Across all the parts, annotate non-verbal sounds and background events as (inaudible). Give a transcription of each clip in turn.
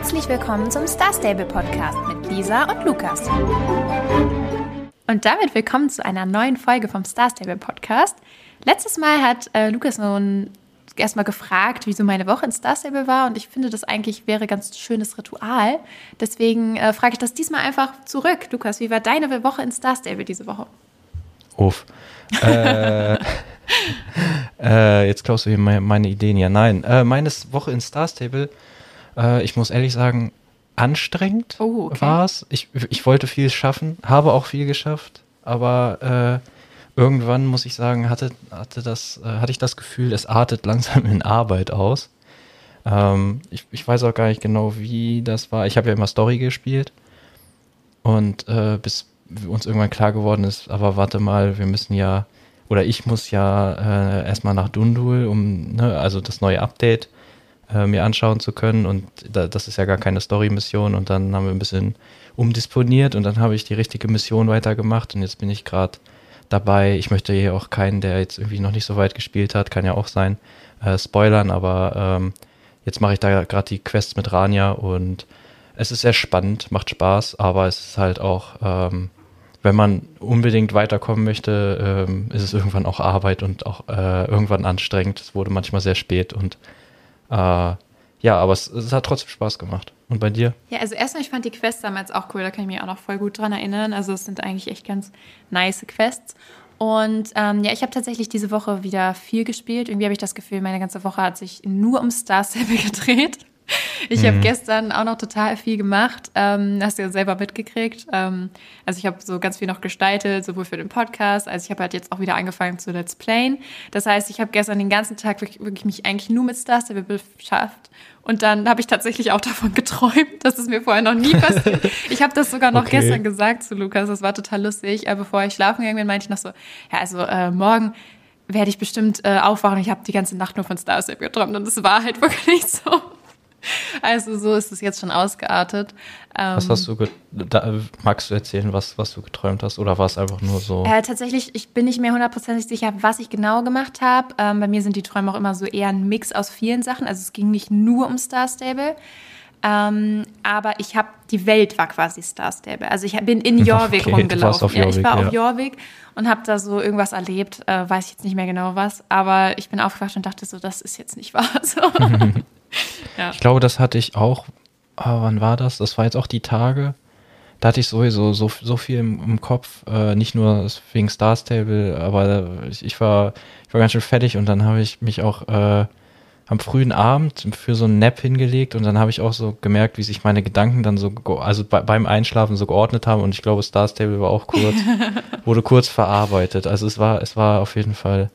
Herzlich willkommen zum Star Stable Podcast mit Lisa und Lukas. Und damit willkommen zu einer neuen Folge vom Star Stable Podcast. Letztes Mal hat äh, Lukas nun erstmal gefragt, wie so meine Woche in Star Stable war und ich finde, das eigentlich wäre ganz schönes Ritual. Deswegen äh, frage ich das diesmal einfach zurück. Lukas, wie war deine Woche in Star Stable diese Woche? Uff. äh, (laughs) äh, jetzt klaust du hier meine, meine Ideen. Ja, nein. Äh, meine Woche in Star Stable äh, ich muss ehrlich sagen, anstrengend oh, okay. war es. Ich, ich wollte viel schaffen, habe auch viel geschafft, aber äh, irgendwann muss ich sagen, hatte, hatte, das, äh, hatte ich das Gefühl, es artet langsam in Arbeit aus. Ähm, ich, ich weiß auch gar nicht genau, wie das war. Ich habe ja immer Story gespielt und äh, bis uns irgendwann klar geworden ist, aber warte mal, wir müssen ja, oder ich muss ja äh, erstmal nach Dundul, um, ne, also das neue Update äh, mir anschauen zu können. Und da, das ist ja gar keine Story-Mission. Und dann haben wir ein bisschen umdisponiert und dann habe ich die richtige Mission weitergemacht. Und jetzt bin ich gerade dabei. Ich möchte hier auch keinen, der jetzt irgendwie noch nicht so weit gespielt hat, kann ja auch sein, äh, spoilern. Aber ähm, jetzt mache ich da gerade die Quests mit Rania und es ist sehr spannend, macht Spaß, aber es ist halt auch, ähm, wenn man unbedingt weiterkommen möchte, ähm, ist es irgendwann auch Arbeit und auch äh, irgendwann anstrengend. Es wurde manchmal sehr spät und äh, ja, aber es, es, hat trotzdem Spaß gemacht. Und bei dir? Ja, also erstmal, ich fand die Quests damals auch cool, da kann ich mich auch noch voll gut dran erinnern. Also es sind eigentlich echt ganz nice Quests. Und ähm, ja, ich habe tatsächlich diese Woche wieder viel gespielt. Irgendwie habe ich das Gefühl, meine ganze Woche hat sich nur um Star Stable gedreht. (laughs) Ich mhm. habe gestern auch noch total viel gemacht. Ähm, hast du ja selber mitgekriegt. Ähm, also ich habe so ganz viel noch gestaltet, sowohl für den Podcast, als ich habe halt jetzt auch wieder angefangen zu Let's Playen. Das heißt, ich habe gestern den ganzen Tag wirklich, wirklich mich eigentlich nur mit Star Stable beschäftigt. Und dann habe ich tatsächlich auch (laughs) davon geträumt. Das ist mir vorher noch nie (laughs) passiert. ich habe das sogar noch okay. gestern gesagt zu Lukas. Das war total lustig. Aber bevor ich schlafen gegangen bin, meinte ich noch so, ja, also äh, morgen werde ich bestimmt äh, aufwachen. Ich habe die ganze Nacht nur von Star Stable geträumt. Und es war halt wirklich so. (laughs) Also so ist es jetzt schon ausgeartet. Was ähm, hast du, da, magst du erzählen, was, was du geträumt hast oder war es einfach nur so? Äh, tatsächlich, ich bin nicht mehr hundertprozentig sicher, was ich genau gemacht habe. Ähm, bei mir sind die Träume auch immer so eher ein Mix aus vielen Sachen. Also es ging nicht nur um Star Stable. Ähm, aber ich habe, die Welt war quasi Star Stable. Also ich bin in (laughs) Jorvik okay, rumgelaufen. Ja, ich war ja. auf Jorvik und habe da so irgendwas erlebt. Äh, weiß ich jetzt nicht mehr genau was. Aber ich bin aufgewacht und dachte so, das ist jetzt nicht wahr. (laughs) So. Ja. Ich glaube, das hatte ich auch. Aber wann war das? Das war jetzt auch die Tage. Da hatte ich sowieso so, so viel im, im Kopf. Äh, nicht nur wegen Star Stable, aber ich, ich, war, ich war ganz schön fertig und dann habe ich mich auch äh, am frühen Abend für so einen Nap hingelegt und dann habe ich auch so gemerkt, wie sich meine Gedanken dann so, also bei, beim Einschlafen so geordnet haben und ich glaube, Star Stable war auch kurz, (laughs) wurde kurz verarbeitet. Also es war, es war auf jeden Fall,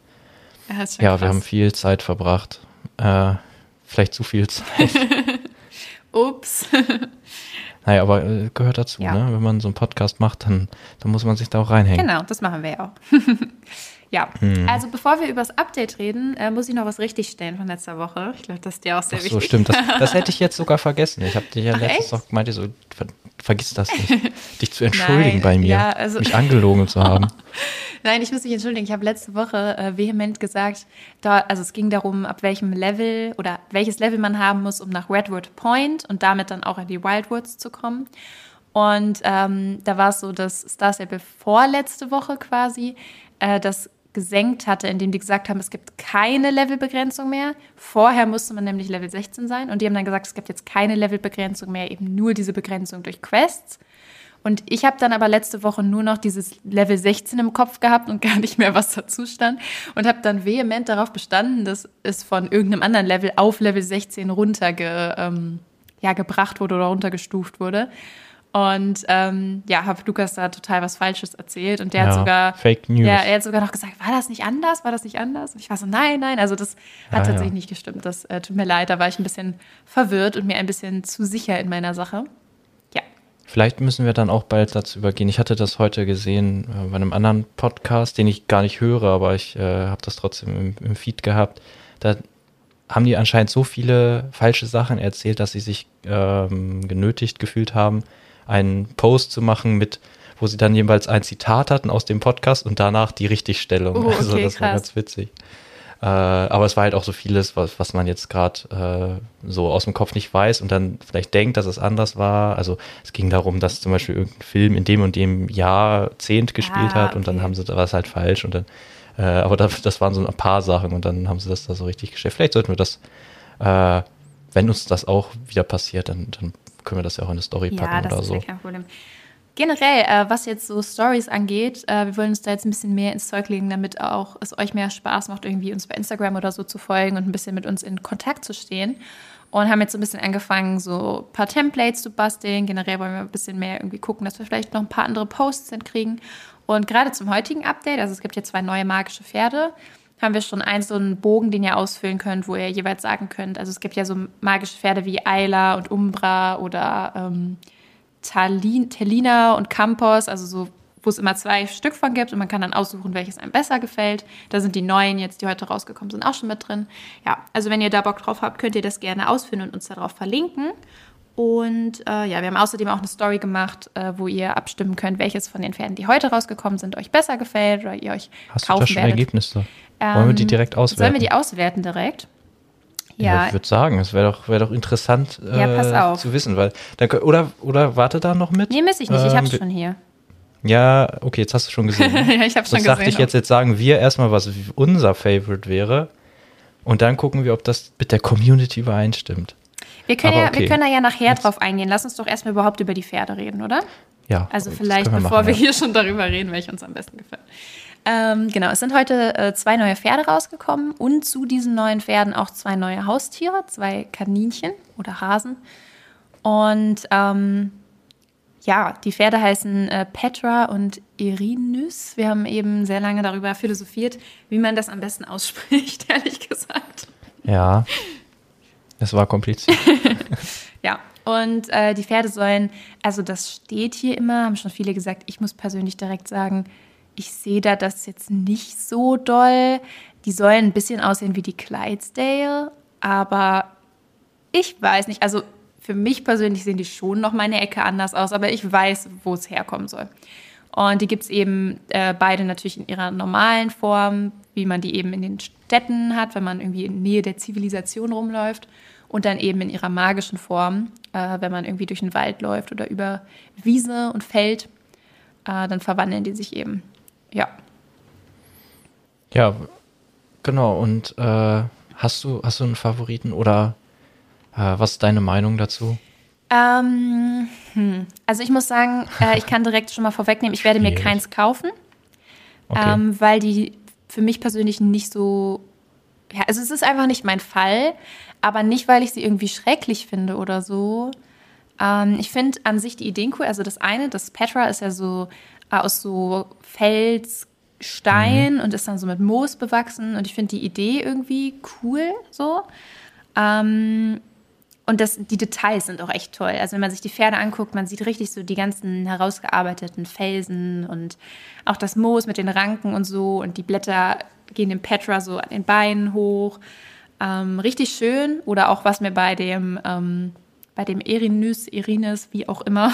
ja, ja wir haben viel Zeit verbracht. Äh, vielleicht zu viel Zeit. (laughs) Ups. (laughs) Naja, aber äh, gehört dazu, ja. ne? Wenn man so einen Podcast macht, dann, dann muss man sich da auch reinhängen. Genau, das machen wir ja auch. (laughs) ja, hm. also bevor wir über das Update reden, äh, muss ich noch was richtigstellen von letzter Woche. Ich glaube, das ist dir auch sehr Ach so, wichtig. stimmt. Das, das hätte ich jetzt (laughs) sogar vergessen. Ich habe dir ja Ach, letztens echt? noch gemeint, so, ver, vergiss das nicht, (laughs) dich zu entschuldigen Nein, bei mir, ja, also, mich angelogen zu haben. (laughs) Nein, ich muss mich entschuldigen. Ich habe letzte Woche äh, vehement gesagt, da, also es ging darum, ab welchem Level oder welches Level man haben muss, um nach Redwood Point und damit dann auch in die Wildwoods zu kommen. Und ähm, da war es so, dass Star Stable vorletzte Woche quasi äh, das gesenkt hatte, indem die gesagt haben, es gibt keine Levelbegrenzung mehr. Vorher musste man nämlich Level 16 sein und die haben dann gesagt, es gibt jetzt keine Levelbegrenzung mehr, eben nur diese Begrenzung durch Quests. Und ich habe dann aber letzte Woche nur noch dieses Level 16 im Kopf gehabt und (laughs) gar nicht mehr, was dazu stand. Und habe dann vehement darauf bestanden, dass es von irgendeinem anderen Level auf Level 16 runtergebracht ähm, ja, wurde oder runtergestuft wurde. Und ähm, ja, habe Lukas da total was Falsches erzählt. Und der ja, hat sogar. Fake News. Ja, er hat sogar noch gesagt, war das nicht anders? War das nicht anders? Und ich war so, nein, nein. Also das hat ja, tatsächlich ja. nicht gestimmt. Das äh, tut mir leid. Da war ich ein bisschen verwirrt und mir ein bisschen zu sicher in meiner Sache. Vielleicht müssen wir dann auch bald dazu übergehen. Ich hatte das heute gesehen äh, bei einem anderen Podcast, den ich gar nicht höre, aber ich äh, habe das trotzdem im, im, Feed gehabt. Da haben die anscheinend so viele falsche Sachen erzählt, dass sie sich ähm, genötigt gefühlt haben, einen Post zu machen mit wo sie dann jeweils ein Zitat hatten aus dem Podcast und danach die Richtigstellung. Oh, (laughs) okay, also das krass. war ganz witzig. Äh, aber es war halt auch so vieles, was, was man jetzt gerade äh, so aus dem Kopf nicht weiß und dann vielleicht denkt, dass es anders war. Also es ging darum, dass zum Beispiel irgendein Film in dem und dem Jahrzehnt gespielt ah, hat und okay. dann haben sie, da war es halt falsch und dann, äh, aber das, das waren so ein paar Sachen und dann haben sie das da so richtig gestellt. Vielleicht sollten wir das, äh, wenn uns das auch wieder passiert, dann, dann können wir das ja auch in eine Story packen ja, das oder ist so. Ja kein Problem. Generell, äh, was jetzt so Stories angeht, äh, wir wollen uns da jetzt ein bisschen mehr ins Zeug legen, damit auch es euch mehr Spaß macht, irgendwie uns bei Instagram oder so zu folgen und ein bisschen mit uns in Kontakt zu stehen. Und haben jetzt so ein bisschen angefangen, so ein paar Templates zu basteln. Generell wollen wir ein bisschen mehr irgendwie gucken, dass wir vielleicht noch ein paar andere Posts hinkriegen. Und gerade zum heutigen Update, also es gibt jetzt zwei neue magische Pferde, haben wir schon einen so einen Bogen, den ihr ausfüllen könnt, wo ihr jeweils sagen könnt. Also es gibt ja so magische Pferde wie Ayla und Umbra oder ähm, Talin, Telina und Campos, also so, wo es immer zwei Stück von gibt und man kann dann aussuchen, welches einem besser gefällt. Da sind die neuen jetzt, die heute rausgekommen sind, auch schon mit drin. Ja, also wenn ihr da Bock drauf habt, könnt ihr das gerne ausführen und uns darauf verlinken. Und äh, ja, wir haben außerdem auch eine Story gemacht, äh, wo ihr abstimmen könnt, welches von den Pferden, die heute rausgekommen sind, euch besser gefällt oder ihr euch Hast kaufen du da schon werdet. Ergebnisse? Ähm, Wollen wir die direkt auswerten? Sollen wir die auswerten direkt? Ja, ich würde sagen, es wäre doch, wär doch interessant äh, zu wissen, weil dann, oder, oder warte da noch mit? Nee, miss ich nicht, ähm, ich hab's schon hier. Ja, okay, jetzt hast du schon gesehen. (laughs) ja, ich hab's schon gesehen. dachte ich jetzt, jetzt sagen wir erstmal, was unser Favorite wäre und dann gucken wir, ob das mit der Community übereinstimmt. Wir können, ja, okay. wir können da ja nachher jetzt. drauf eingehen. Lass uns doch erstmal überhaupt über die Pferde reden, oder? Ja. Also vielleicht, wir bevor machen, wir ja. hier schon darüber reden, welche uns am besten gefällt. Ähm, genau, es sind heute äh, zwei neue Pferde rausgekommen und zu diesen neuen Pferden auch zwei neue Haustiere, zwei Kaninchen oder Hasen. Und ähm, ja, die Pferde heißen äh, Petra und Irinus. Wir haben eben sehr lange darüber philosophiert, wie man das am besten ausspricht, (laughs) ehrlich gesagt. Ja, es war kompliziert. (laughs) (laughs) ja, und äh, die Pferde sollen, also das steht hier immer, haben schon viele gesagt, ich muss persönlich direkt sagen, ich sehe da das jetzt nicht so doll. Die sollen ein bisschen aussehen wie die Clydesdale, aber ich weiß nicht. Also für mich persönlich sehen die schon noch meine Ecke anders aus, aber ich weiß, wo es herkommen soll. Und die gibt es eben äh, beide natürlich in ihrer normalen Form, wie man die eben in den Städten hat, wenn man irgendwie in Nähe der Zivilisation rumläuft. Und dann eben in ihrer magischen Form, äh, wenn man irgendwie durch den Wald läuft oder über Wiese und Feld, äh, dann verwandeln die sich eben ja. Ja, genau. Und äh, hast du hast du einen Favoriten oder äh, was ist deine Meinung dazu? Ähm, hm. Also ich muss sagen, äh, ich kann direkt schon mal vorwegnehmen, ich werde mir keins kaufen, okay. ähm, weil die für mich persönlich nicht so, ja, also es ist einfach nicht mein Fall, aber nicht, weil ich sie irgendwie schrecklich finde oder so. Ähm, ich finde an sich die Ideen cool. Also das eine, das Petra ist ja so aus so Felsstein mhm. und ist dann so mit Moos bewachsen. Und ich finde die Idee irgendwie cool so. Ähm, und das, die Details sind auch echt toll. Also wenn man sich die Pferde anguckt, man sieht richtig so die ganzen herausgearbeiteten Felsen und auch das Moos mit den Ranken und so. Und die Blätter gehen dem Petra so an den Beinen hoch. Ähm, richtig schön. Oder auch was mir bei dem, ähm, bei dem Erinus, Erinus, wie auch immer,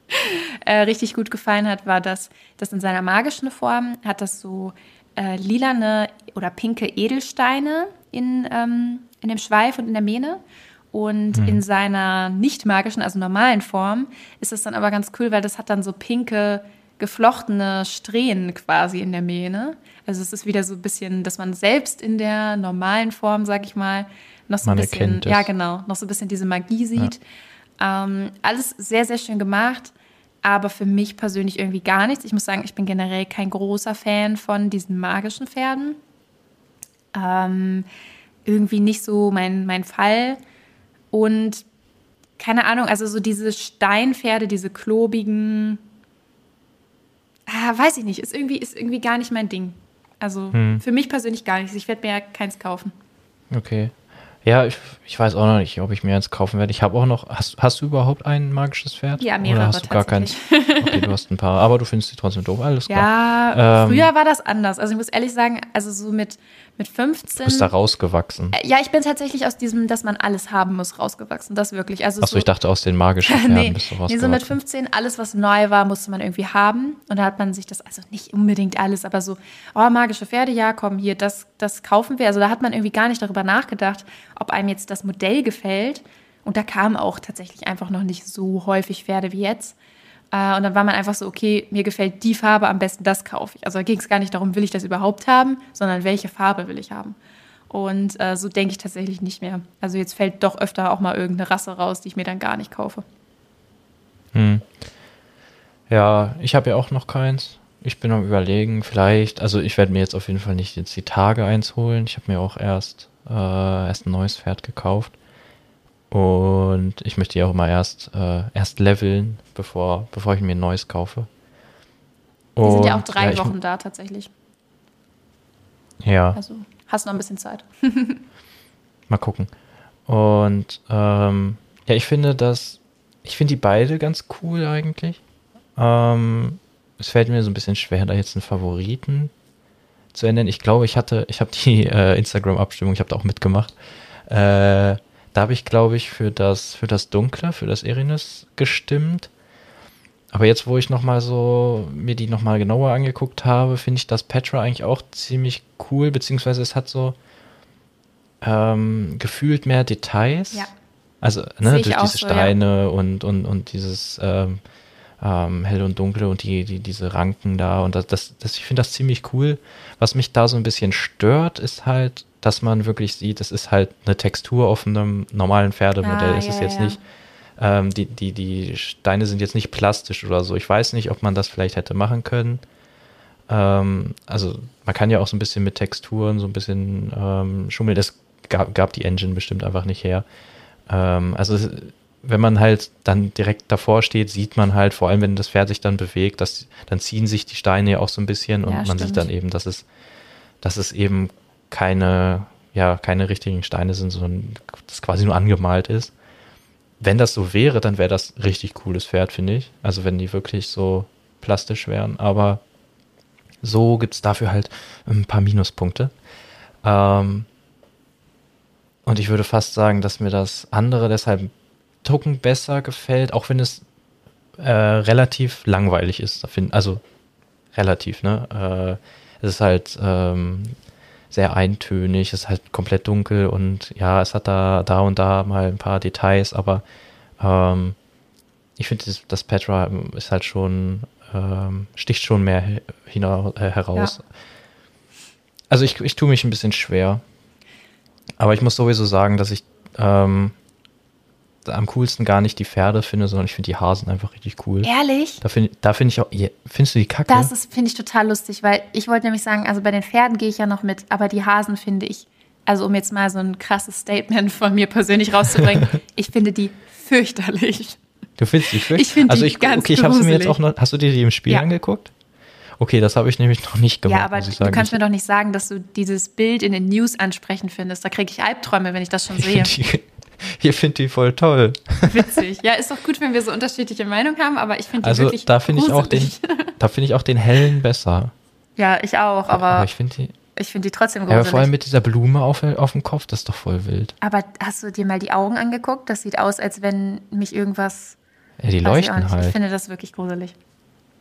(laughs) äh, richtig gut gefallen hat, war, dass das in seiner magischen Form hat das so äh, lilane oder pinke Edelsteine in, ähm, in dem Schweif und in der Mähne. Und mhm. in seiner nicht magischen, also normalen Form, ist es dann aber ganz cool, weil das hat dann so pinke, geflochtene Strähnen quasi in der Mähne. Also es ist wieder so ein bisschen, dass man selbst in der normalen Form, sag ich mal, noch so ein man bisschen, ja genau, noch so ein bisschen diese Magie sieht. Ja. Ähm, alles sehr, sehr schön gemacht aber für mich persönlich irgendwie gar nichts. Ich muss sagen, ich bin generell kein großer Fan von diesen magischen Pferden. Ähm, irgendwie nicht so mein, mein Fall. Und keine Ahnung, also so diese Steinpferde, diese klobigen, ah, weiß ich nicht, ist irgendwie, ist irgendwie gar nicht mein Ding. Also hm. für mich persönlich gar nichts. Ich werde mir ja keins kaufen. Okay. Ja, ich, ich weiß auch noch nicht, ob ich mir eins kaufen werde. Ich habe auch noch. Hast, hast du überhaupt ein magisches Pferd? Ja, mehrere Oder hast du gar keins? Okay, du hast ein paar, aber du findest sie trotzdem doof. Alles klar. Ja, ähm, früher war das anders. Also ich muss ehrlich sagen, also so mit, mit 15. Du bist da rausgewachsen. Äh, ja, ich bin tatsächlich aus diesem, dass man alles haben muss, rausgewachsen. Das wirklich. Also Achso, so, ich dachte aus den magischen (laughs) Pferden nee, bist du rausgewachsen. Nee, so mit 15, alles, was neu war, musste man irgendwie haben. Und da hat man sich das, also nicht unbedingt alles, aber so, oh, magische Pferde, ja, komm, hier, das, das kaufen wir. Also da hat man irgendwie gar nicht darüber nachgedacht, ob einem jetzt das Modell gefällt. Und da kamen auch tatsächlich einfach noch nicht so häufig Pferde wie jetzt. Äh, und dann war man einfach so, okay, mir gefällt die Farbe, am besten das kaufe ich. Also da ging es gar nicht darum, will ich das überhaupt haben, sondern welche Farbe will ich haben. Und äh, so denke ich tatsächlich nicht mehr. Also jetzt fällt doch öfter auch mal irgendeine Rasse raus, die ich mir dann gar nicht kaufe. Hm. Ja, ich habe ja auch noch keins. Ich bin am überlegen, vielleicht, also ich werde mir jetzt auf jeden Fall nicht jetzt die Tage eins holen. Ich habe mir auch erst äh, erst ein neues Pferd gekauft. Und ich möchte ja auch mal erst, äh, erst leveln, bevor, bevor ich mir ein neues kaufe. Und, Die sind ja auch drei ja, Wochen da tatsächlich. Ja. Also hast noch ein bisschen Zeit. (laughs) mal gucken. Und ähm, ja, ich finde das, ich finde die beide ganz cool eigentlich. Ähm, es fällt mir so ein bisschen schwer, da jetzt einen Favoriten zu ändern. Ich glaube, ich hatte, ich habe die äh, Instagram-Abstimmung, ich habe da auch mitgemacht. Äh, da habe ich, glaube ich, für das, für das Dunkle, für das Erinus gestimmt. Aber jetzt, wo ich nochmal so mir die nochmal genauer angeguckt habe, finde ich das Petra eigentlich auch ziemlich cool, beziehungsweise es hat so ähm, gefühlt mehr Details. Ja. Also ne, durch diese so, Steine ja. und, und, und dieses ähm, ähm, hell und dunkle und die, die, diese Ranken da. Und das, das, das ich finde das ziemlich cool. Was mich da so ein bisschen stört, ist halt, dass man wirklich sieht, es ist halt eine Textur auf einem normalen Pferdemodell. Ah, es ja, ist jetzt ja. nicht, ähm, die, die, die Steine sind jetzt nicht plastisch oder so. Ich weiß nicht, ob man das vielleicht hätte machen können. Ähm, also man kann ja auch so ein bisschen mit Texturen so ein bisschen ähm, schummeln. Das gab, gab die Engine bestimmt einfach nicht her. Ähm, also wenn man halt dann direkt davor steht, sieht man halt, vor allem wenn das Pferd sich dann bewegt, dass, dann ziehen sich die Steine ja auch so ein bisschen und ja, man stimmt. sieht dann eben, dass es, dass es eben keine, ja, keine richtigen Steine sind, sondern das quasi nur angemalt ist. Wenn das so wäre, dann wäre das richtig cooles Pferd, finde ich. Also wenn die wirklich so plastisch wären. Aber so gibt es dafür halt ein paar Minuspunkte. Ähm, und ich würde fast sagen, dass mir das andere deshalb Token besser gefällt, auch wenn es äh, relativ langweilig ist. Also relativ, ne? Äh, es ist halt ähm, sehr eintönig, es ist halt komplett dunkel und ja, es hat da, da und da mal ein paar Details, aber ähm, ich finde, das, das, Petra ist halt schon, ähm, sticht schon mehr hinaus, äh, heraus. Ja. Also ich, ich tue mich ein bisschen schwer. Aber ich muss sowieso sagen, dass ich ähm, am coolsten gar nicht die Pferde finde, sondern ich finde die Hasen einfach richtig cool. Ehrlich? Da finde da find ich auch, findest du die kacke? Das finde ich total lustig, weil ich wollte nämlich sagen, also bei den Pferden gehe ich ja noch mit, aber die Hasen finde ich, also um jetzt mal so ein krasses Statement von mir persönlich rauszubringen, (laughs) ich finde die fürchterlich. Du findest die fürchterlich? Ich finde also die ganz Okay, ich habe sie mir jetzt auch noch, hast du dir die im Spiel ja. angeguckt? Okay, das habe ich nämlich noch nicht gemacht. Ja, aber du kannst mir doch nicht sagen, dass du dieses Bild in den News ansprechend findest. Da kriege ich Albträume, wenn ich das schon sehe. Die, (laughs) Ihr findet die voll toll. Witzig. Ja, ist doch gut, wenn wir so unterschiedliche Meinungen haben, aber ich finde die also, wirklich da finde ich auch den, (laughs) Da finde ich auch den hellen besser. Ja, ich auch, aber, aber ich finde die. Ich finde die trotzdem gruselig. aber vor allem mit dieser Blume auf, auf dem Kopf, das ist doch voll wild. Aber hast du dir mal die Augen angeguckt? Das sieht aus, als wenn mich irgendwas. Ja, die leuchten ich halt. Ich finde das wirklich gruselig.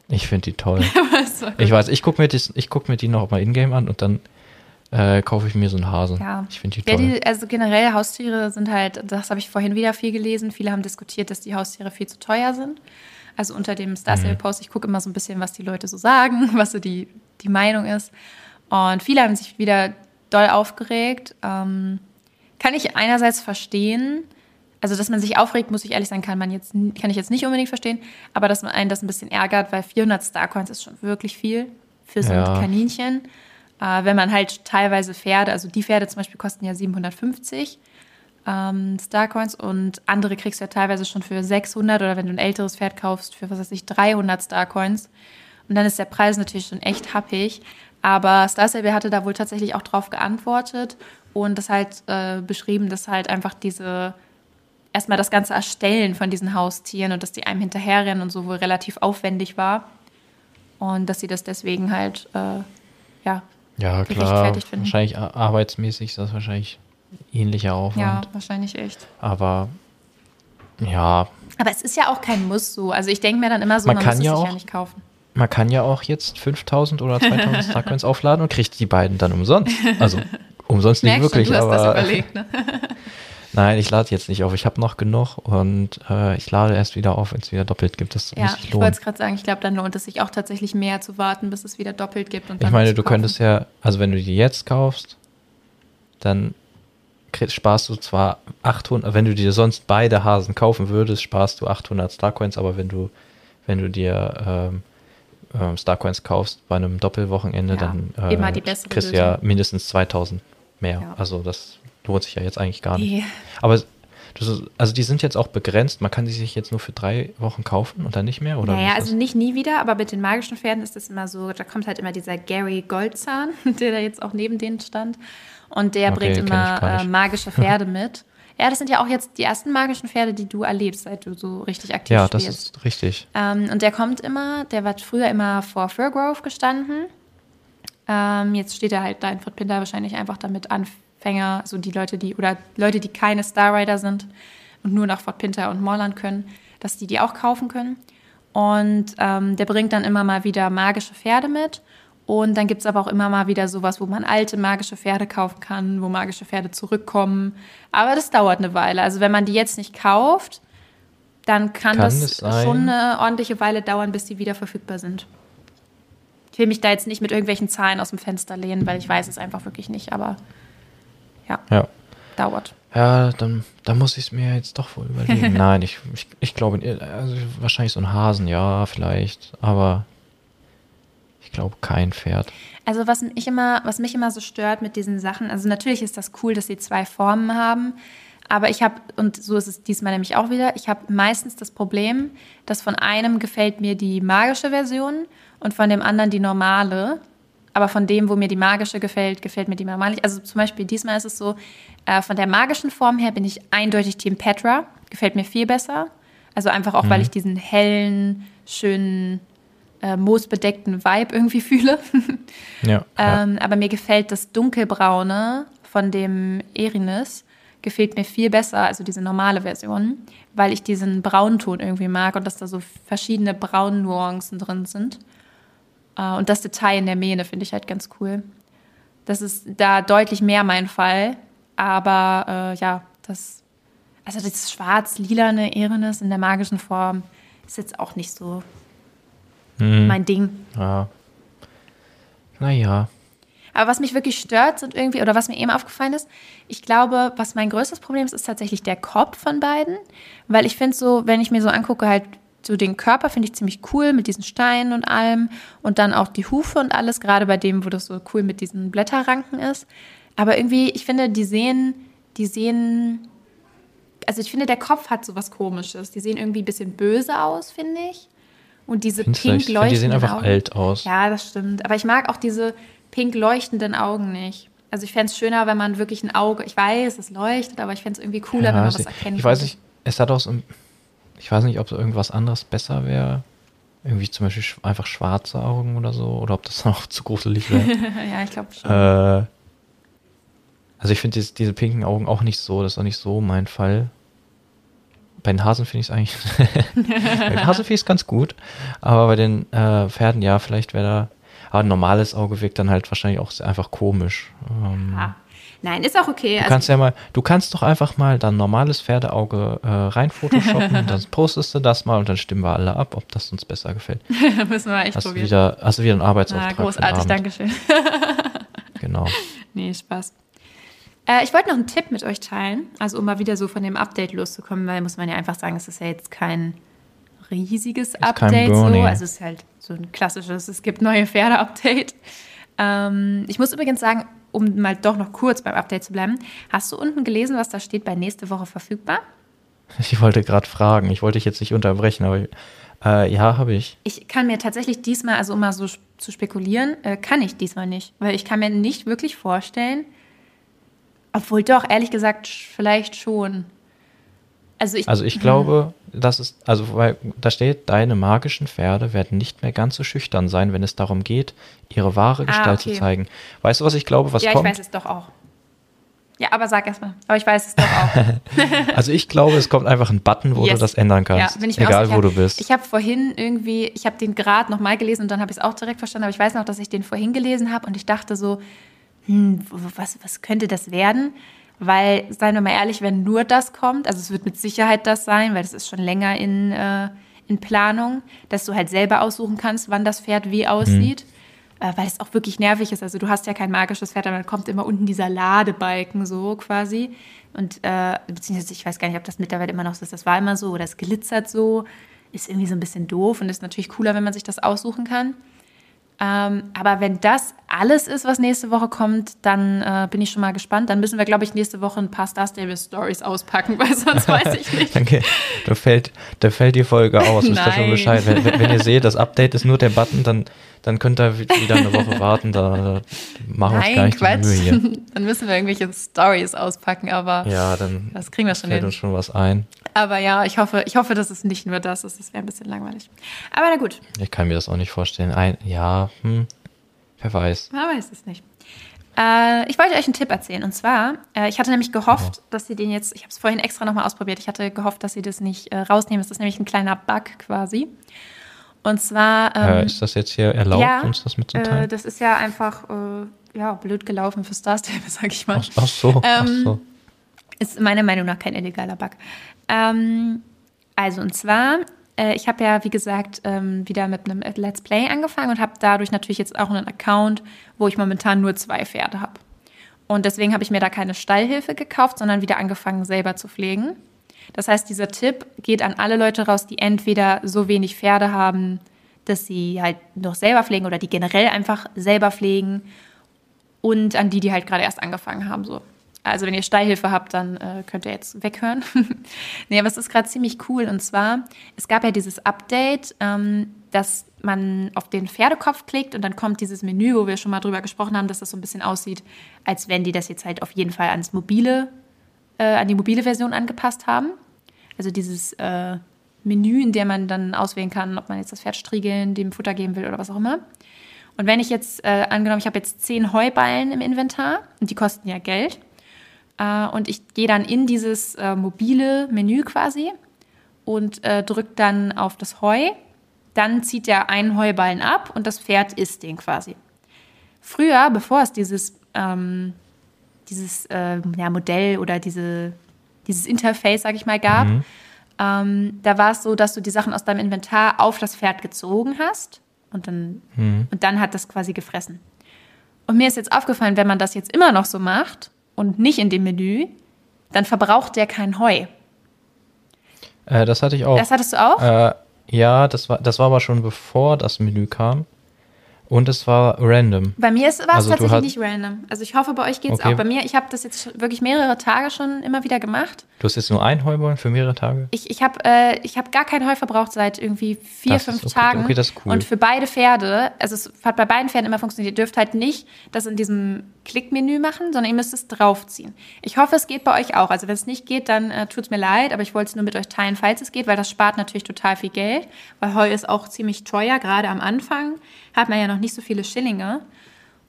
Ich finde die toll. (laughs) ich weiß, ich gucke mir, guck mir die noch mal in-game an und dann äh, kaufe ich mir so einen Hasen. Ja. Ich finde die toll. Ja, die, also generell Haustiere sind halt, das habe ich vorhin wieder viel gelesen. Viele haben diskutiert, dass die Haustiere viel zu teuer sind. Also unter dem Star mhm. Post, ich gucke immer so ein bisschen, was die Leute so sagen, (laughs) was so die, die Meinung ist. Und viele haben sich wieder doll aufgeregt. Ähm, kann ich einerseits verstehen, also dass man sich aufregt, muss ich ehrlich sagen, kann man jetzt kann ich jetzt nicht unbedingt verstehen, aber dass man einen das ein bisschen ärgert, weil 400 Starcoins ist schon wirklich viel für so ein Kaninchen. Äh, wenn man halt teilweise Pferde, also die Pferde zum Beispiel kosten ja 750 ähm, Starcoins und andere kriegst du ja teilweise schon für 600 oder wenn du ein älteres Pferd kaufst, für was weiß ich, 300 Starcoins. Und dann ist der Preis natürlich schon echt happig. Aber Star Stable hatte da wohl tatsächlich auch drauf geantwortet und das halt äh, beschrieben, dass halt einfach diese erstmal das ganze Erstellen von diesen Haustieren und dass die einem hinterherrennen und so wohl relativ aufwendig war. Und dass sie das deswegen halt, äh, ja, ja, klar. Wahrscheinlich arbeitsmäßig ist das wahrscheinlich ähnlicher Aufwand. Ja, wahrscheinlich echt. Aber ja. Aber es ist ja auch kein Muss so. Also ich denke mir dann immer so, man, man kann muss ja es sich ja nicht kaufen. Man kann ja auch jetzt 5000 oder 2000 (laughs) Starcoins aufladen und kriegt die beiden dann umsonst. Also umsonst nicht wirklich, schon, du aber. Hast das überlegt, ne? Nein, ich lade jetzt nicht auf. Ich habe noch genug und äh, ich lade erst wieder auf, wenn es wieder doppelt gibt. Das ja, ich wollte es gerade sagen, ich glaube, dann lohnt es sich auch tatsächlich mehr zu warten, bis es wieder doppelt gibt. Und ich meine, du könntest ja, also wenn du die jetzt kaufst, dann sparst du zwar 800, wenn du dir sonst beide Hasen kaufen würdest, sparst du 800 Starcoins, aber wenn du, wenn du dir ähm, ähm, Starcoins kaufst bei einem Doppelwochenende, ja, dann äh, kriegst du ja mindestens 2000 mehr. Ja. Also das lohnt sich ja jetzt eigentlich gar nicht. Nee. Aber das, also die sind jetzt auch begrenzt. Man kann sie sich jetzt nur für drei Wochen kaufen und dann nicht mehr, oder? Naja, also nicht nie wieder, aber mit den magischen Pferden ist das immer so, da kommt halt immer dieser Gary Goldzahn, (laughs) der da jetzt auch neben denen stand. Und der okay, bringt immer äh, magische (laughs) Pferde mit. Ja, das sind ja auch jetzt die ersten magischen Pferde, die du erlebst, seit du so richtig aktiv ja, spielst. Ja, das ist richtig. Ähm, und der kommt immer, der war früher immer vor Furgrove gestanden. Ähm, jetzt steht er halt da in Fort Pinter wahrscheinlich einfach damit Anfänger, also die Leute, die, oder Leute, die keine Star Rider sind und nur nach Fort Pinter und Morland können, dass die die auch kaufen können. Und ähm, der bringt dann immer mal wieder magische Pferde mit. Und dann gibt es aber auch immer mal wieder sowas, wo man alte magische Pferde kaufen kann, wo magische Pferde zurückkommen. Aber das dauert eine Weile. Also wenn man die jetzt nicht kauft, dann kann, kann das schon eine ordentliche Weile dauern, bis die wieder verfügbar sind. Ich will mich da jetzt nicht mit irgendwelchen Zahlen aus dem Fenster lehnen, weil ich weiß es einfach wirklich nicht. Aber ja, ja. dauert. Ja, dann, dann muss ich es mir jetzt doch wohl überlegen. (laughs) Nein, ich, ich, ich glaube, also wahrscheinlich so ein Hasen, ja, vielleicht. Aber glaube kein Pferd. Also was mich immer, was mich immer so stört mit diesen Sachen, also natürlich ist das cool, dass sie zwei Formen haben, aber ich habe, und so ist es diesmal nämlich auch wieder, ich habe meistens das Problem, dass von einem gefällt mir die magische Version und von dem anderen die normale. Aber von dem, wo mir die magische gefällt, gefällt mir die normale. Also zum Beispiel diesmal ist es so, äh, von der magischen Form her bin ich eindeutig Team Petra. Gefällt mir viel besser. Also einfach auch, mhm. weil ich diesen hellen, schönen äh, moosbedeckten Vibe irgendwie (laughs) fühle. ja, ähm, aber mir gefällt das dunkelbraune von dem Erinus gefällt mir viel besser, also diese normale Version, weil ich diesen Braunton irgendwie mag und dass da so verschiedene Braunnuancen drin sind. Äh, und das Detail in der Mähne finde ich halt ganz cool. Das ist da deutlich mehr mein Fall, aber äh, ja, das, also das schwarz-lilane Erinus in der magischen Form ist jetzt auch nicht so hm. mein Ding. Ja. Naja. Aber was mich wirklich stört, sind irgendwie, oder was mir eben aufgefallen ist, ich glaube, was mein größtes Problem ist, ist tatsächlich der Kopf von beiden. Weil ich finde so, wenn ich mir so angucke, halt so den Körper finde ich ziemlich cool mit diesen Steinen und allem. Und dann auch die Hufe und alles, gerade bei dem, wo das so cool mit diesen Blätterranken ist. Aber irgendwie, ich finde, die sehen, die sehen, also ich finde, der Kopf hat so was Komisches. Die sehen irgendwie ein bisschen böse aus, finde ich. Und diese Findest pink leuchtenden Die sehen einfach Augen. alt aus. Ja, das stimmt. Aber ich mag auch diese pink leuchtenden Augen nicht. Also ich fände es schöner, wenn man wirklich ein Auge, ich weiß, es leuchtet, aber ich fände es irgendwie cooler, ja, wenn man was erkennen Ich weiß nicht, es hat auch so, ich weiß nicht, ob irgendwas anderes besser wäre. Irgendwie zum Beispiel einfach schwarze Augen oder so, oder ob das (laughs) noch zu gruselig wäre. (laughs) ja, ich glaube schon. Äh, also ich finde diese, diese pinken Augen auch nicht so, das ist auch nicht so mein Fall. Bei den Hasen finde ich es eigentlich. (laughs) bei den Hasen finde ich es ganz gut. Aber bei den äh, Pferden, ja, vielleicht wäre da. Aber ein normales Auge wirkt dann halt wahrscheinlich auch einfach komisch. Ähm, ah. Nein, ist auch okay. Du also kannst ja mal, du kannst doch einfach mal dann normales Pferdeauge äh, rein photoshoppen (laughs) und dann postest du das mal und dann stimmen wir alle ab, ob das uns besser gefällt. (laughs) Müssen wir echt hast probieren. Wieder, hast du wieder einen Arbeitsauftrag. Ah, großartig, danke schön. (laughs) genau. Nee, Spaß. Äh, ich wollte noch einen Tipp mit euch teilen, also um mal wieder so von dem Update loszukommen, weil muss man ja einfach sagen, es ist ja jetzt kein riesiges Update so, also es ist halt so ein klassisches, es gibt neue Pferde-Update. Ähm, ich muss übrigens sagen, um mal doch noch kurz beim Update zu bleiben, hast du unten gelesen, was da steht bei nächste Woche verfügbar? (laughs) Ich wollte gerade fragen, ich wollte dich jetzt nicht unterbrechen, aber äh, ja, habe ich. Ich kann mir tatsächlich diesmal, also um mal so zu spekulieren, äh, kann ich diesmal nicht. Weil ich kann mir nicht wirklich vorstellen, obwohl doch, ehrlich gesagt, vielleicht schon. Also ich, also ich glaube, das ist, also weil da steht, deine magischen Pferde werden nicht mehr ganz so schüchtern sein, wenn es darum geht, ihre wahre ah, Gestalt okay. zu zeigen. Weißt du, was ich glaube, was ja, kommt? Ja, ich weiß es doch auch. Ja, aber sag erst mal. Aber ich weiß es doch auch. (laughs) also ich glaube, es kommt einfach ein Button, wo yes. du das ändern kannst. Ja, bin ich egal, wo du bist. Ich habe vorhin irgendwie, ich habe den Grad nochmal gelesen und dann habe ich es auch direkt verstanden, aber ich weiß noch, dass ich den vorhin gelesen habe und ich dachte so, hm, was, was könnte das werden? Weil, seien wir mal ehrlich, wenn nur das kommt, also es wird mit Sicherheit das sein, weil das ist schon länger in, äh, in Planung, dass du halt selber aussuchen kannst, wann das Pferd wie aussieht. Mhm weil es auch wirklich nervig ist. Also du hast ja kein magisches Pferd, aber dann kommt immer unten dieser Ladebalken so quasi. Und äh, beziehungsweise ich weiß gar nicht, ob das mittlerweile immer noch so ist. Das war immer so oder es glitzert so. Ist irgendwie so ein bisschen doof und ist natürlich cooler, wenn man sich das aussuchen kann. Ähm, aber wenn das alles ist, was nächste Woche kommt, dann äh, bin ich schon mal gespannt. Dann müssen wir, glaube ich, nächste Woche ein paar Star Stable Stories auspacken, (laughs) weil sonst weiß ich nicht. (laughs) Danke. Da fällt, da fällt die Folge aus. Wisst ihr schon Bescheid? Wenn, wenn, ihr seht, das Update ist nur der Button, dann, dann könnt ihr wieder eine Woche warten. Da, da machen wir uns gar nicht Quatsch. Mühe hier. (laughs) dann müssen wir irgendwelche Stories auspacken, aber ja, dann das kriegen wir schon fällt hin. uns schon was ein. Aber ja, ich hoffe, ich hoffe, dass es nicht nur das ist. Das wäre ein bisschen langweilig. Aber na gut. Ich kann mir das auch nicht vorstellen. Ein, ja, hm, wer weiß. Man weiß es nicht. Äh, ich wollte euch einen Tipp erzählen. Und zwar, äh, ich hatte nämlich gehofft, oh. dass sie den jetzt, ich habe es vorhin extra nochmal ausprobiert, ich hatte gehofft, dass sie das nicht äh, rausnehmen. Das ist nämlich ein kleiner Bug quasi. Und zwar. Ähm, äh, ist das jetzt hier erlaubt, ja, uns das mitzuteilen? Äh, das ist ja einfach, äh, ja, blöd gelaufen für Star Stable, (laughs) sag ich mal. Ach, ach so, ach ähm, so. Ist meiner Meinung nach kein illegaler Bug. Ähm, also, und zwar, äh, ich habe ja, wie gesagt, ähm, wieder mit einem Let's Play angefangen und habe dadurch natürlich jetzt auch einen Account, wo ich momentan nur zwei Pferde habe. Und deswegen habe ich mir da keine Stallhilfe gekauft, sondern wieder angefangen, selber zu pflegen. Das heißt, dieser Tipp geht an alle Leute raus, die entweder so wenig Pferde haben, dass sie halt noch selber pflegen oder die generell einfach selber pflegen und an die, die halt gerade erst angefangen haben. So. Also wenn ihr Steilhilfe habt, dann äh, könnt ihr jetzt weghören. (laughs) nee, aber es ist gerade ziemlich cool. Und zwar, es gab ja dieses Update, ähm, dass man auf den Pferdekopf klickt und dann kommt dieses Menü, wo wir schon mal drüber gesprochen haben, dass das so ein bisschen aussieht, als wenn die das jetzt halt auf jeden Fall ans mobile, äh, an die mobile Version angepasst haben. Also dieses äh, Menü, in dem man dann auswählen kann, ob man jetzt das Pferd striegeln, dem Futter geben will oder was auch immer. Und wenn ich jetzt, äh, angenommen, ich habe jetzt zehn Heuballen im Inventar und die kosten ja Geld, äh, und ich gehe dann in dieses äh, mobile Menü quasi und äh, drücke dann auf das Heu. Dann zieht er einen Heuballen ab und das Pferd isst den quasi. Früher, bevor es dieses, ähm, dieses äh, ja, Modell oder diese, dieses Interface, sag ich mal, gab, mhm. ähm, da war es so, dass du die Sachen aus deinem Inventar auf das Pferd gezogen hast und dann, mhm. und dann hat das quasi gefressen. Und mir ist jetzt aufgefallen, wenn man das jetzt immer noch so macht, und nicht in dem Menü, dann verbraucht der kein Heu. Äh, das hatte ich auch. Das hattest du auch? Äh, ja, das war, das war aber schon bevor das Menü kam. Und es war random. Bei mir war es also tatsächlich nicht random. Also ich hoffe, bei euch geht es okay. auch. Bei mir, ich habe das jetzt wirklich mehrere Tage schon immer wieder gemacht. Du hast jetzt nur ein Heuballen für mehrere Tage? Ich, ich habe äh, hab gar kein Heu verbraucht seit irgendwie vier, das fünf okay. Tagen. Okay, das ist cool. Und für beide Pferde, also es hat bei beiden Pferden immer funktioniert, ihr dürft halt nicht das in diesem Klickmenü machen, sondern ihr müsst es draufziehen. Ich hoffe, es geht bei euch auch. Also wenn es nicht geht, dann äh, tut es mir leid, aber ich wollte es nur mit euch teilen, falls es geht, weil das spart natürlich total viel Geld, weil Heu ist auch ziemlich teuer, gerade am Anfang hat man ja noch nicht so viele Schillinge.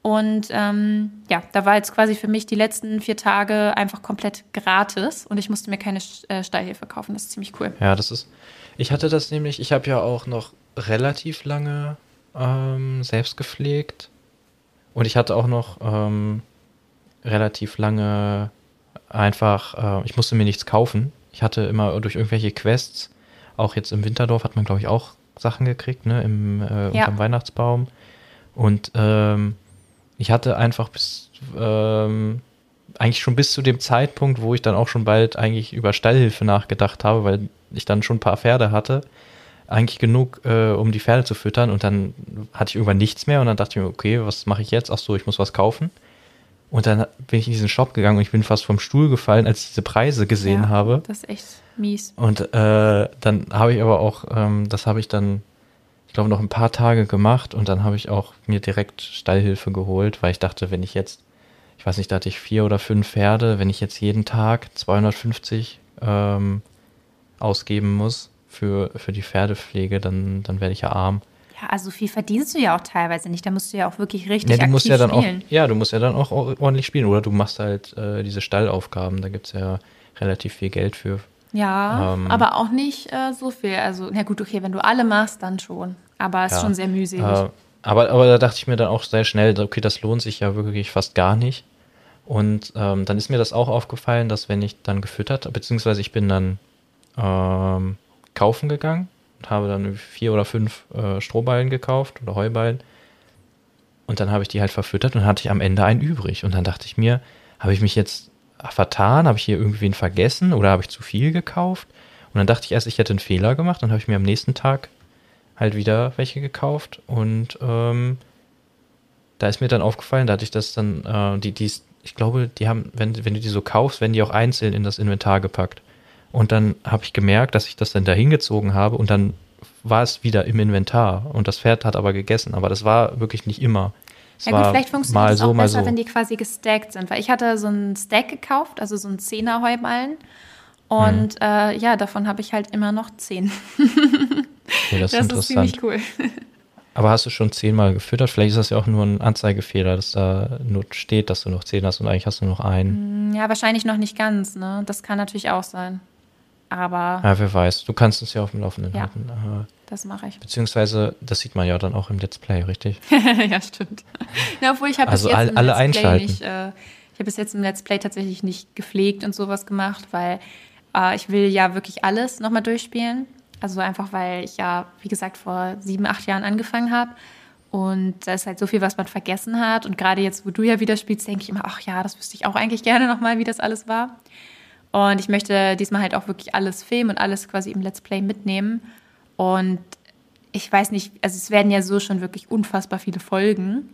Und ähm, ja, da war jetzt quasi für mich die letzten vier Tage einfach komplett gratis und ich musste mir keine äh, Steilhilfe kaufen. Das ist ziemlich cool. Ja, das ist. Ich hatte das nämlich, ich habe ja auch noch relativ lange ähm, selbst gepflegt und ich hatte auch noch ähm, relativ lange einfach, äh, ich musste mir nichts kaufen. Ich hatte immer durch irgendwelche Quests, auch jetzt im Winterdorf hat man, glaube ich, auch Sachen gekriegt, ne, im, äh, ja. unterm Weihnachtsbaum. Und ähm, ich hatte einfach bis, ähm, eigentlich schon bis zu dem Zeitpunkt, wo ich dann auch schon bald eigentlich über Stallhilfe nachgedacht habe, weil ich dann schon ein paar Pferde hatte, eigentlich genug, äh, um die Pferde zu füttern. Und dann hatte ich irgendwann nichts mehr und dann dachte ich mir, okay, was mache ich jetzt? Ach so, ich muss was kaufen. Und dann bin ich in diesen Shop gegangen und ich bin fast vom Stuhl gefallen, als ich diese Preise gesehen ja, habe. Das ist echt mies. Und äh, dann habe ich aber auch, ähm, das habe ich dann, ich glaube, noch ein paar Tage gemacht und dann habe ich auch mir direkt Stallhilfe geholt, weil ich dachte, wenn ich jetzt, ich weiß nicht, da hatte ich vier oder fünf Pferde, wenn ich jetzt jeden Tag 250 ähm, ausgeben muss für, für die Pferdepflege, dann, dann werde ich ja arm. Ja, also viel verdienst du ja auch teilweise nicht. Da musst du ja auch wirklich richtig Ja, du aktiv musst ja dann spielen. auch, ja, du musst ja dann auch ordentlich spielen. Oder du machst halt äh, diese Stallaufgaben, da gibt es ja relativ viel Geld für. Ja, Ähm, aber auch nicht äh, so viel. Also, na gut, okay, wenn du alle machst, dann schon. Aber es ist Ja. schon sehr mühselig. Äh, aber, aber da dachte ich mir dann auch sehr schnell, okay, das lohnt sich ja wirklich fast gar nicht. Und ähm, dann ist mir das auch aufgefallen, dass wenn ich dann gefüttert, beziehungsweise ich bin dann ähm, kaufen gegangen habe dann vier oder fünf äh, Strohballen gekauft oder Heuballen. Und dann habe ich die halt verfüttert und hatte ich am Ende einen übrig. Und dann dachte ich mir, habe ich mich jetzt vertan? Habe ich hier irgendwen vergessen oder habe ich zu viel gekauft? Und dann dachte ich erst, ich hätte einen Fehler gemacht. Dann habe ich mir am nächsten Tag halt wieder welche gekauft. Und ähm, da ist mir dann aufgefallen, da hatte ich das dann, äh, die, die, ich glaube, die haben, wenn, wenn du die so kaufst, werden die auch einzeln in das Inventar gepackt. Und dann habe ich gemerkt, dass ich das dann da hingezogen habe und dann war es wieder im Inventar. Und das Pferd hat aber gegessen. Aber das war wirklich nicht immer. Es ja gut, vielleicht funktioniert es so, auch besser, so. wenn die quasi gestackt sind. Weil ich hatte so einen Stack gekauft, also so einen Zehner Heuballen. Und Hm. äh, ja, davon habe ich halt immer noch zehn. (laughs) Okay, das, Das ist ziemlich cool. (laughs) aber hast du schon zehnmal gefüttert? Vielleicht ist das ja auch nur ein Anzeigefehler, dass da nur steht, dass du noch zehn hast und eigentlich hast du noch einen. Ja, wahrscheinlich noch nicht ganz, ne? Das kann natürlich auch sein. Aber Ja, wer weiß. Du kannst es ja auf dem Laufenden Ja. halten. Äh, das mache ich. beziehungsweise, das sieht man ja dann auch im Let's Play, richtig? (laughs) ja, stimmt. Ja, obwohl ich habe Also bis jetzt all- im alle Let's Play einschalten. nicht, äh, ich habe bis jetzt im Let's Play tatsächlich nicht gepflegt und sowas gemacht, weil äh, ich will ja wirklich alles nochmal durchspielen. Also einfach, weil ich ja, wie gesagt, vor sieben, acht Jahren angefangen habe. Und da ist halt so viel, was man vergessen hat. Und gerade jetzt, wo du ja wieder spielst, denke ich immer, ach ja, das wüsste ich auch eigentlich gerne nochmal, wie das alles war. Und ich möchte diesmal halt auch wirklich alles filmen und alles quasi im Let's Play mitnehmen. Und ich weiß nicht, also es werden ja so schon wirklich unfassbar viele Folgen.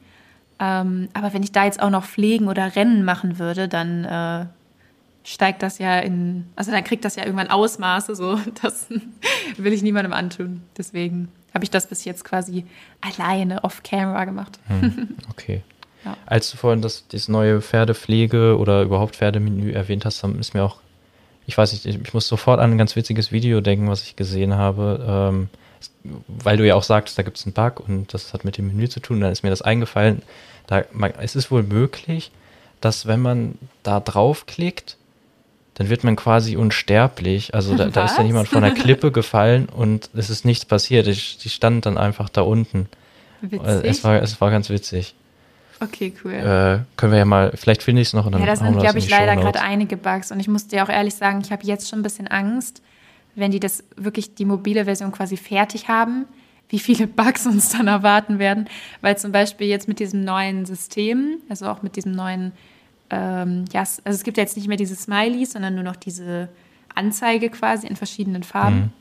Ähm, aber wenn ich da jetzt auch noch Pflegen oder Rennen machen würde, dann äh, steigt das ja in, also dann kriegt das ja irgendwann Ausmaße, so (laughs) das will ich niemandem antun. Deswegen habe ich das bis jetzt quasi alleine off-camera gemacht. Okay. (laughs) Ja. Als du vorhin das, das neue Pferdepflege oder überhaupt Pferdemenü erwähnt hast, dann ist mir auch, ich weiß nicht, ich, ich muss sofort an ein ganz witziges Video denken, was ich gesehen habe, ähm, weil du ja auch sagtest, da gibt es einen Bug und das hat mit dem Menü zu tun, dann ist mir das eingefallen. Da, man, es ist wohl möglich, dass wenn man da draufklickt, dann wird man quasi unsterblich. Also da, da ist dann jemand von der Klippe gefallen und es ist nichts passiert. Ich, die stand dann einfach da unten. Witzig. Äh, Es war, es war ganz witzig. Okay, cool. Äh, können wir ja mal, vielleicht finde ich es noch und dann Ja, da hauen sind, glaube in ich, leider gerade einige Bugs. Und ich muss dir auch ehrlich sagen, ich habe jetzt schon ein bisschen Angst, wenn die das wirklich die mobile Version quasi fertig haben, wie viele Bugs uns dann erwarten werden. Weil zum Beispiel jetzt mit diesem neuen System, also auch mit diesem neuen, ähm, ja, also es gibt ja jetzt nicht mehr diese Smileys, sondern nur noch diese Anzeige quasi in verschiedenen Farben.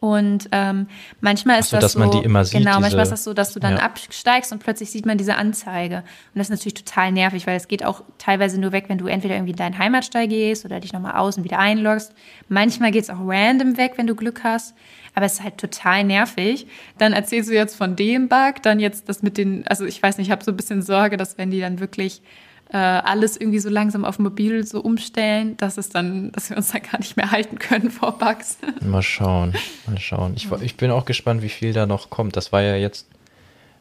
Und ähm, manchmal ist so, das dass so, man die immer sieht, genau, manchmal diese- ist das so, dass du dann Ja. absteigst und plötzlich sieht man diese Anzeige. Und das ist natürlich total nervig, weil es geht auch teilweise nur weg, wenn du entweder irgendwie in deinen Heimatstall gehst oder dich nochmal aus und wieder einloggst. Manchmal geht es auch random weg, wenn du Glück hast. Aber es ist halt total nervig. Dann erzählst du jetzt von dem Bug, dann jetzt das mit den, also ich weiß nicht, ich habe so ein bisschen Sorge, dass wenn die dann wirklich äh, alles irgendwie so langsam auf mobil so umstellen, dass es dann, dass wir uns dann gar nicht mehr halten können vor Bugs. (laughs) Mal schauen, mal schauen. Ich, ich bin auch gespannt, wie viel da noch kommt. Das war ja jetzt,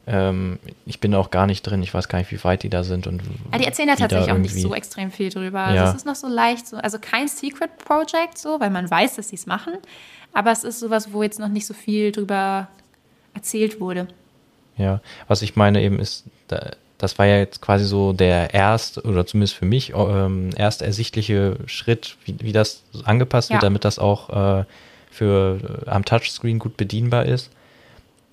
ähm, ich bin auch gar nicht drin. Ich weiß gar nicht, wie weit die da sind. Und Ja, die erzählen ja da tatsächlich auch nicht so extrem viel drüber. Also Ja. es ist noch so leicht, so, also kein Secret Project so, weil man weiß, dass sie es machen. Aber es ist sowas, wo jetzt noch nicht so viel drüber erzählt wurde. Ja, was ich meine eben ist, da, das war ja jetzt quasi so der erste, oder zumindest für mich, ähm, erst ersichtliche Schritt, wie, wie das angepasst wird, Ja. damit das auch äh, für äh, am Touchscreen gut bedienbar ist.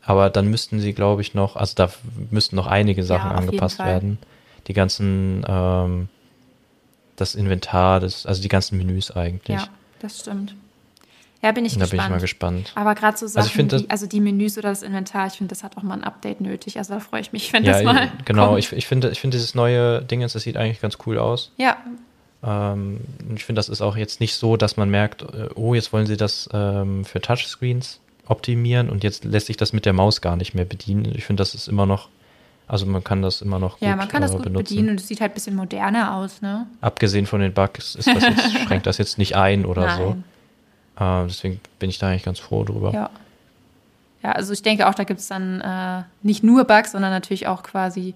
Aber dann müssten sie, glaube ich, noch, also da müssten noch einige Sachen jeden angepasst werden. Die ganzen, ähm, das Inventar, das, also die ganzen Menüs eigentlich. Ja, das stimmt. Ja, bin ich Da gespannt. bin ich mal gespannt. Aber gerade so Sachen, Also ich finde, wie, also die Menüs oder das Inventar, ich finde, das hat auch mal ein Update nötig. Also da freue ich mich, wenn Ja, das mal genau. kommt. Ich, ich finde, ich finde dieses neue Ding, das sieht eigentlich ganz cool aus. ja, Ähm, ich finde, das ist auch jetzt nicht so, dass man merkt, äh, oh, jetzt wollen sie das ähm, für Touchscreens optimieren und jetzt lässt sich das mit der Maus gar nicht mehr bedienen. Ich finde, das ist immer noch, also man kann das immer noch ja, gut, man kann das äh, gut benutzen. bedienen und es sieht halt ein bisschen moderner aus, ne? Abgesehen von den Bugs ist das jetzt, (laughs) schränkt das jetzt nicht ein oder so. Äh, deswegen bin ich da eigentlich ganz froh drüber. Ja. Ja, also ich denke auch, da gibt es dann äh, nicht nur Bugs, sondern natürlich auch quasi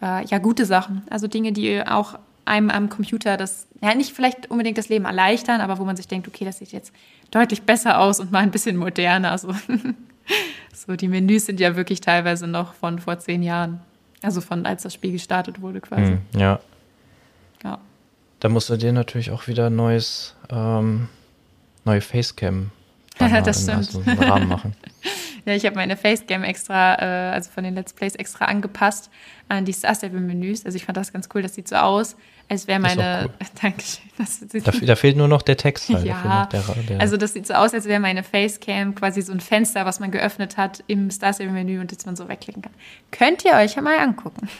äh, ja gute Sachen. Also Dinge, die auch einem am Computer das, ja nicht vielleicht unbedingt das Leben erleichtern, aber wo man sich denkt, okay, das sieht jetzt deutlich besser aus und mal ein bisschen moderner. So, (laughs) so die Menüs sind ja wirklich teilweise noch von vor zehn Jahren. Also von als das Spiel gestartet wurde quasi. Hm, ja. Ja. Da musst du dir natürlich auch wieder neues, ähm, neue Facecam (laughs) Das stimmt. also einen Rahmen machen. (laughs) Ja, ich habe meine Facecam extra, äh, also von den Let's Plays extra angepasst an die Star Stable Menüs. Also ich fand das ganz cool. Das sieht so aus, als wäre meine. cool. (laughs) Dankeschön. Das sieht, Da, da fehlt nur noch der Text halt. Ja, der, der, also das sieht so aus, als wäre meine Facecam quasi so ein Fenster, was man geöffnet hat im Star Stable Menü und das man so wegklicken kann. Könnt ihr euch ja mal angucken.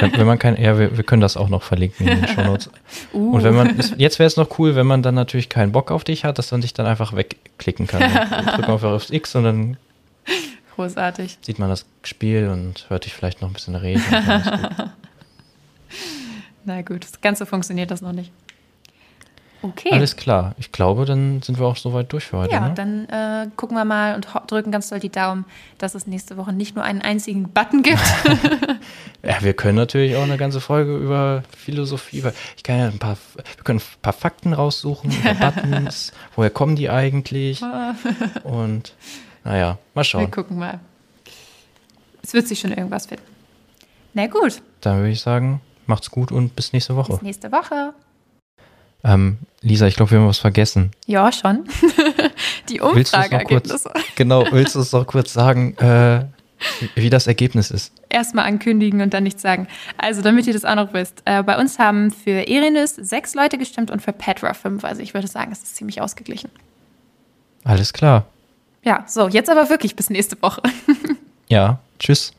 wenn, man kein, ja, wir, wir können das auch noch verlinken in den (laughs) Shownotes. Uh. Und wenn man, jetzt wäre es noch cool, wenn man dann natürlich keinen Bock auf dich hat, dass man sich dann einfach wegklicken kann. (laughs) Drückt man einfach aufs X und dann (laughs) Großartig. sieht man das Spiel und hört dich vielleicht noch ein bisschen reden. gut. (laughs) Na gut, das Ganze funktioniert das noch nicht. Okay. Alles klar. Ich glaube, dann sind wir auch soweit durch für heute. ja, ne? dann äh, gucken wir mal und drücken ganz doll die Daumen, dass es nächste Woche nicht nur einen einzigen Button gibt. (laughs) Ja, wir können natürlich auch eine ganze Folge über Philosophie, über, ich kann ja ein paar, wir können ein paar Fakten raussuchen über Buttons, woher kommen die eigentlich und naja, mal Wir schauen. gucken mal. Es wird sich schon irgendwas finden. Na gut, Dann würde ich sagen, macht's gut und bis nächste Woche. bis nächste Woche. Ähm, Lisa, ich glaube, wir haben was vergessen. Ja, schon. (laughs) Die Willst du es noch kurz, Umfrageergebnisse. genau, willst du es noch kurz sagen, äh, wie wie das Ergebnis ist? Erstmal ankündigen und dann nichts sagen. Also, damit ihr das auch noch wisst. Äh, bei uns haben für Erinus sechs Leute gestimmt und für Petra fünf. Also, ich würde sagen, es ist ziemlich ausgeglichen. Alles klar. Ja, so, jetzt aber wirklich bis nächste Woche. Ja, tschüss.